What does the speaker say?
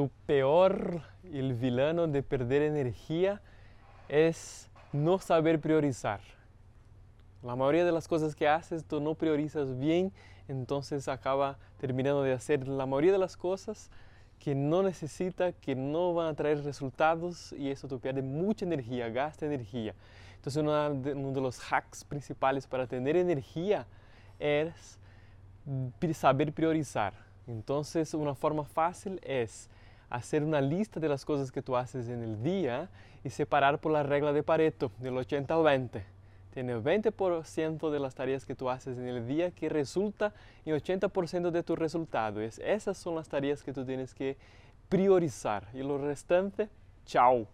tu peor, el vilano de perder energía es no saber priorizar. La mayoría de las cosas que haces tú no priorizas bien, entonces acaba terminando de hacer la mayoría de las cosas que no necesita, que no van a traer resultados y eso te pierde mucha energía, gasta energía. Entonces uno de, uno de los hacks principales para tener energía es saber priorizar. Entonces una forma fácil es hacer una lista de las cosas que tú haces en el día y separar por la regla de Pareto, del 80 al 20. Tienes 20% de las tareas que tú haces en el día que resulta en 80% de tu resultado. Es, esas son las tareas que tú tienes que priorizar y lo restante, chao.